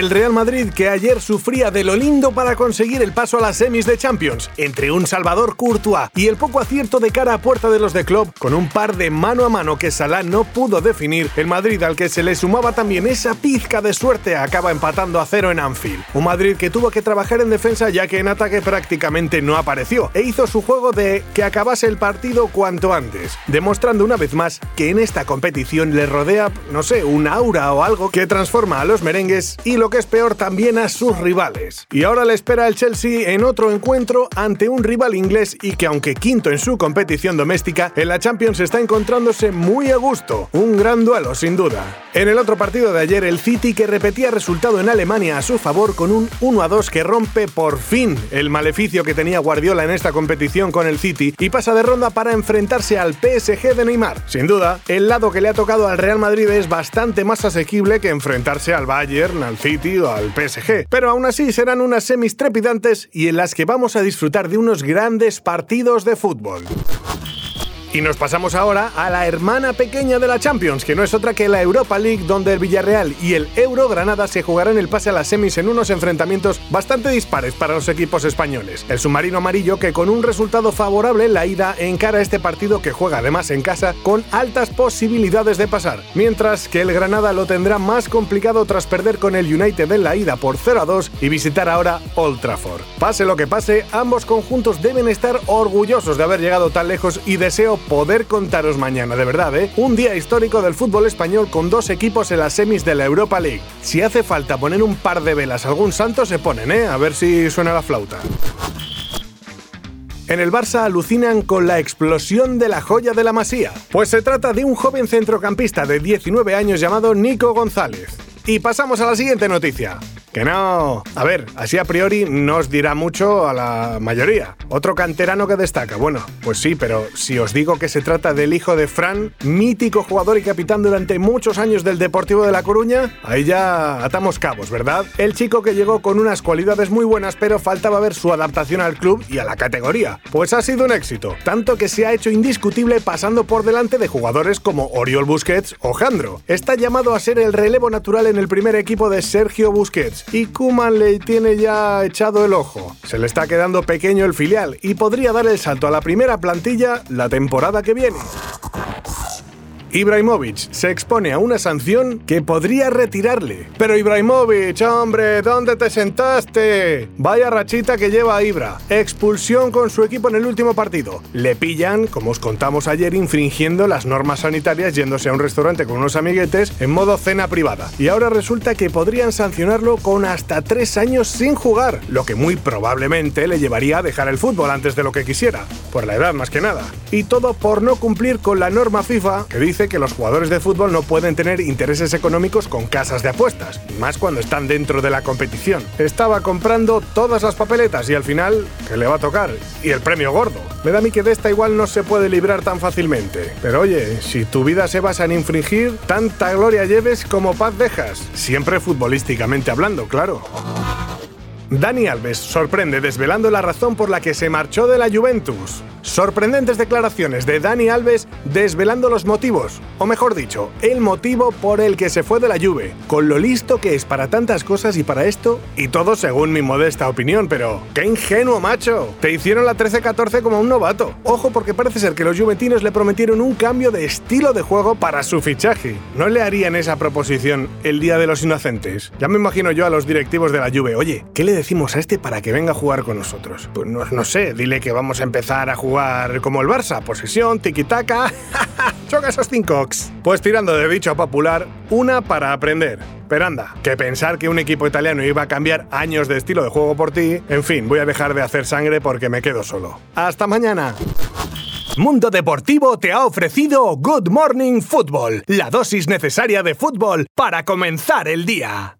El Real Madrid, que ayer sufría de lo lindo para conseguir el paso a las semis de Champions, entre un Salvador Courtois y el poco acierto de cara a puerta de los de club, con un par de mano a mano que Salah no pudo definir, el Madrid al que se le sumaba también esa pizca de suerte acaba empatando a cero en Anfield. Un Madrid que tuvo que trabajar en defensa ya que en ataque prácticamente no apareció e hizo su juego de que acabase el partido cuanto antes, demostrando una vez más que en esta competición le rodea, no sé, un aura o algo que transforma a los merengues y lo que es peor también a sus rivales. Y ahora le espera el Chelsea en otro encuentro ante un rival inglés y que aunque quinto en su competición doméstica, en la Champions está encontrándose muy a gusto. Un gran duelo sin duda. En el otro partido de ayer, el City que repetía resultado en Alemania a su favor con un 1 a 2 que rompe por fin el maleficio que tenía Guardiola en esta competición con el City y pasa de ronda para enfrentarse al PSG de Neymar. Sin duda, el lado que le ha tocado al Real Madrid es bastante más asequible que enfrentarse al Bayern, al City al PSG. Pero aún así serán unas semis trepidantes y en las que vamos a disfrutar de unos grandes partidos de fútbol. Y nos pasamos ahora a la hermana pequeña de la Champions, que no es otra que la Europa League, donde el Villarreal y el Euro Granada se jugarán el pase a las semis en unos enfrentamientos bastante dispares para los equipos españoles. El submarino amarillo, que con un resultado favorable la ida encara este partido que juega además en casa con altas posibilidades de pasar, mientras que el Granada lo tendrá más complicado tras perder con el United en la ida por 0 a 2 y visitar ahora Old Trafford. Pase lo que pase, ambos conjuntos deben estar orgullosos de haber llegado tan lejos y deseo poder contaros mañana, de verdad, ¿eh? Un día histórico del fútbol español con dos equipos en las semis de la Europa League. Si hace falta poner un par de velas a algún santo, se ponen, ¿eh? A ver si suena la flauta. En el Barça alucinan con la explosión de la joya de la Masía. Pues se trata de un joven centrocampista de 19 años llamado Nico González. Y pasamos a la siguiente noticia. Que no. A ver, así a priori no os dirá mucho a la mayoría. Otro canterano que destaca. Bueno, pues sí, pero si os digo que se trata del hijo de Fran, mítico jugador y capitán durante muchos años del Deportivo de La Coruña, ahí ya atamos cabos, ¿verdad? El chico que llegó con unas cualidades muy buenas, pero faltaba ver su adaptación al club y a la categoría. Pues ha sido un éxito, tanto que se ha hecho indiscutible pasando por delante de jugadores como Oriol Busquets o Jandro. Está llamado a ser el relevo natural en el primer equipo de Sergio Busquets y Kuman le tiene ya echado el ojo. Se le está quedando pequeño el filial y podría dar el salto a la primera plantilla la temporada que viene. Ibrahimovic se expone a una sanción que podría retirarle. Pero Ibrahimovic, hombre, ¿dónde te sentaste? Vaya rachita que lleva a Ibra. Expulsión con su equipo en el último partido. Le pillan, como os contamos ayer, infringiendo las normas sanitarias yéndose a un restaurante con unos amiguetes en modo cena privada. Y ahora resulta que podrían sancionarlo con hasta tres años sin jugar, lo que muy probablemente le llevaría a dejar el fútbol antes de lo que quisiera. Por la edad más que nada. Y todo por no cumplir con la norma FIFA que dice que los jugadores de fútbol no pueden tener intereses económicos con casas de apuestas, más cuando están dentro de la competición. Estaba comprando todas las papeletas y al final, ¿qué le va a tocar? Y el premio gordo. Me da a mí que de esta igual no se puede librar tan fácilmente. Pero oye, si tu vida se basa en infringir, tanta gloria lleves como paz dejas. Siempre futbolísticamente hablando, claro. Dani Alves sorprende desvelando la razón por la que se marchó de la Juventus. Sorprendentes declaraciones de Dani Alves desvelando los motivos, o mejor dicho, el motivo por el que se fue de la Juve, con lo listo que es para tantas cosas y para esto, y todo según mi modesta opinión, pero ¡qué ingenuo, macho! Te hicieron la 13-14 como un novato. Ojo porque parece ser que los juventinos le prometieron un cambio de estilo de juego para su fichaje. ¿No le harían esa proposición el Día de los Inocentes? Ya me imagino yo a los directivos de la Juve, oye, ¿qué le decimos a este para que venga a jugar con nosotros? Pues no, no sé, dile que vamos a empezar a jugar como el Barça, posesión, tiki-taka. Choca esos cinco. Pues tirando de dicho popular, una para aprender. Pero anda, que pensar que un equipo italiano iba a cambiar años de estilo de juego por ti, en fin, voy a dejar de hacer sangre porque me quedo solo. ¡Hasta mañana! Mundo Deportivo te ha ofrecido Good Morning Football, la dosis necesaria de fútbol para comenzar el día.